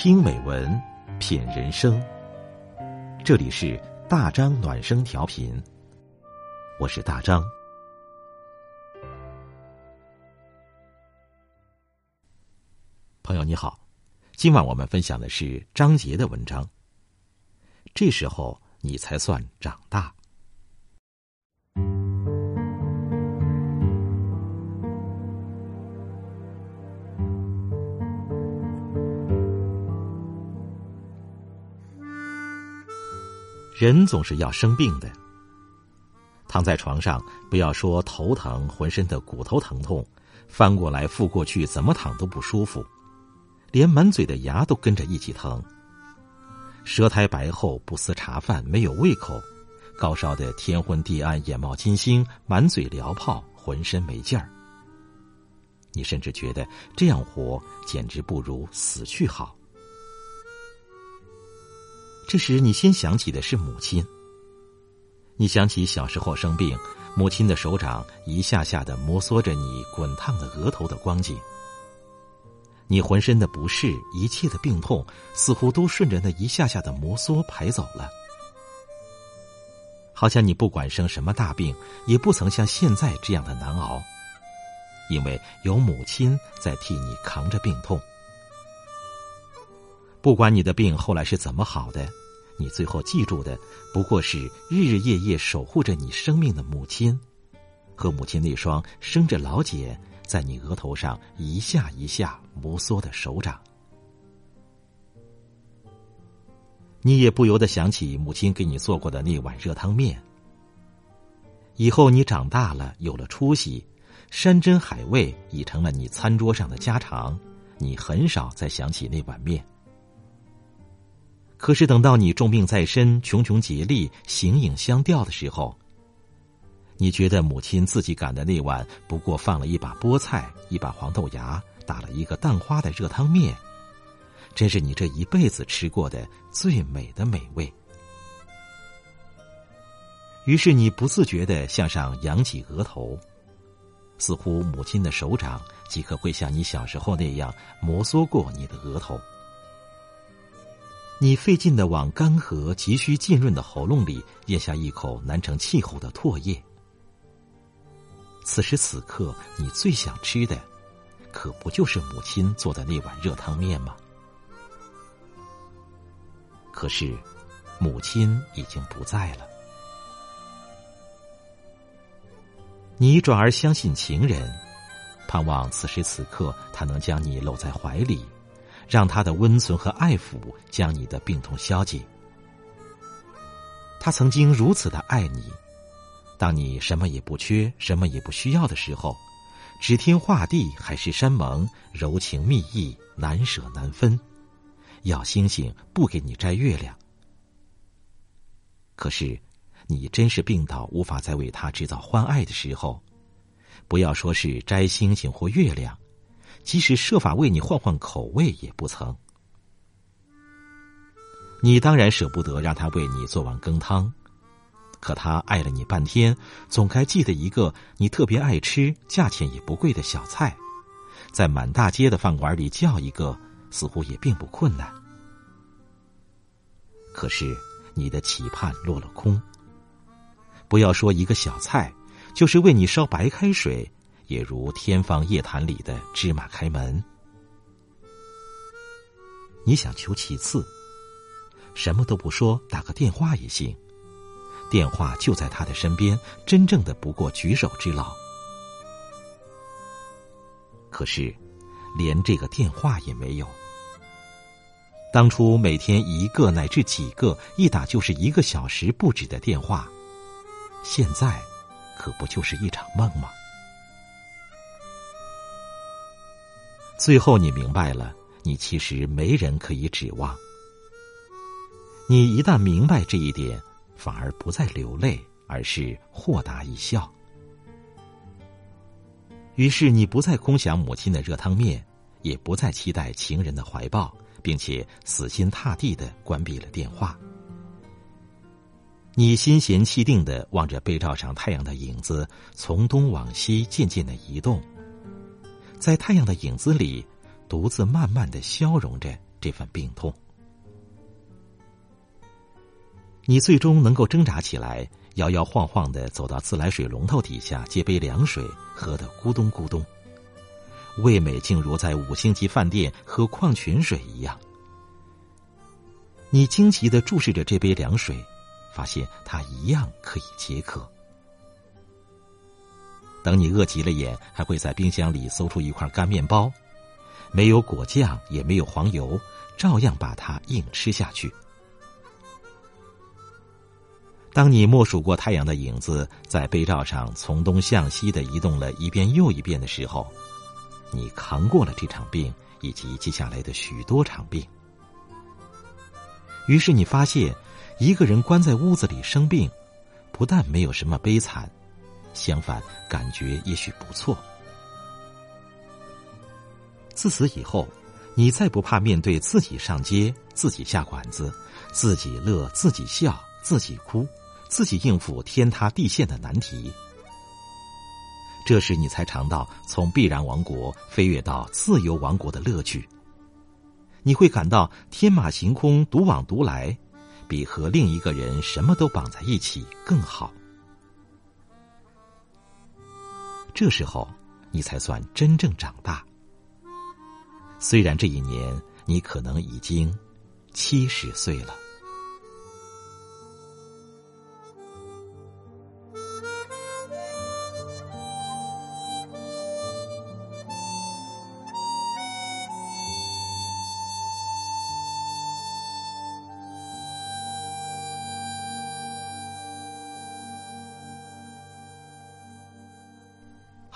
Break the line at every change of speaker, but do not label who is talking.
听美文，品人生。这里是大张暖声调频，我是大张。朋友你好，今晚我们分享的是张杰的文章。这时候你才算长大。人总是要生病的。躺在床上，不要说头疼，浑身的骨头疼痛，翻过来覆过去，怎么躺都不舒服，连满嘴的牙都跟着一起疼。舌苔白厚，不思茶饭，没有胃口，高烧的天昏地暗，眼冒金星，满嘴燎泡，浑身没劲儿。你甚至觉得这样活简直不如死去好。这时，你先想起的是母亲。你想起小时候生病，母亲的手掌一下下的摩挲着你滚烫的额头的光景。你浑身的不适，一切的病痛，似乎都顺着那一下下的摩挲排走了。好像你不管生什么大病，也不曾像现在这样的难熬，因为有母亲在替你扛着病痛。不管你的病后来是怎么好的，你最后记住的不过是日日夜夜守护着你生命的母亲，和母亲那双生着老茧在你额头上一下一下摩挲的手掌。你也不由得想起母亲给你做过的那碗热汤面。以后你长大了，有了出息，山珍海味已成了你餐桌上的家常，你很少再想起那碗面。可是等到你重病在身、穷穷竭力、形影相吊的时候，你觉得母亲自己擀的那碗不过放了一把菠菜、一把黄豆芽、打了一个蛋花的热汤面，真是你这一辈子吃过的最美的美味。于是你不自觉的向上扬起额头，似乎母亲的手掌即刻会像你小时候那样摩挲过你的额头。你费劲的往干涸、急需浸润的喉咙里咽下一口难成气候的唾液。此时此刻，你最想吃的，可不就是母亲做的那碗热汤面吗？可是，母亲已经不在了。你转而相信情人，盼望此时此刻他能将你搂在怀里。让他的温存和爱抚将你的病痛消解。他曾经如此的爱你，当你什么也不缺、什么也不需要的时候，指天画地、海誓山盟、柔情蜜意、难舍难分，要星星不给你摘月亮。可是，你真是病倒无法再为他制造欢爱的时候，不要说是摘星星或月亮。即使设法为你换换口味，也不曾。你当然舍不得让他为你做碗羹汤，可他爱了你半天，总该记得一个你特别爱吃、价钱也不贵的小菜，在满大街的饭馆里叫一个，似乎也并不困难。可是你的期盼落了空。不要说一个小菜，就是为你烧白开水。也如天方夜谭里的芝麻开门，你想求其次，什么都不说，打个电话也行。电话就在他的身边，真正的不过举手之劳。可是，连这个电话也没有。当初每天一个乃至几个，一打就是一个小时不止的电话，现在可不就是一场梦吗？最后，你明白了，你其实没人可以指望。你一旦明白这一点，反而不再流泪，而是豁达一笑。于是，你不再空想母亲的热汤面，也不再期待情人的怀抱，并且死心塌地的关闭了电话。你心闲气定的望着被罩上太阳的影子，从东往西渐渐的移动。在太阳的影子里，独自慢慢的消融着，这份病痛。你最终能够挣扎起来，摇摇晃晃的走到自来水龙头底下接杯凉水，喝得咕咚咕咚，味美竟如在五星级饭店喝矿泉水一样。你惊奇的注视着这杯凉水，发现它一样可以解渴。等你饿急了眼，还会在冰箱里搜出一块干面包，没有果酱，也没有黄油，照样把它硬吃下去。当你默数过太阳的影子在杯罩上从东向西的移动了一遍又一遍的时候，你扛过了这场病以及接下来的许多场病。于是你发现，一个人关在屋子里生病，不但没有什么悲惨，相反，感觉也许不错。自此以后，你再不怕面对自己上街、自己下馆子、自己乐、自己笑、自己哭。自己应付天塌地陷的难题，这时你才尝到从必然王国飞跃到自由王国的乐趣。你会感到天马行空、独往独来，比和另一个人什么都绑在一起更好。这时候，你才算真正长大。虽然这一年你可能已经七十岁了。